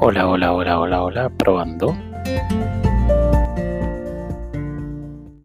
Hola, hola, hola, hola, hola, probando.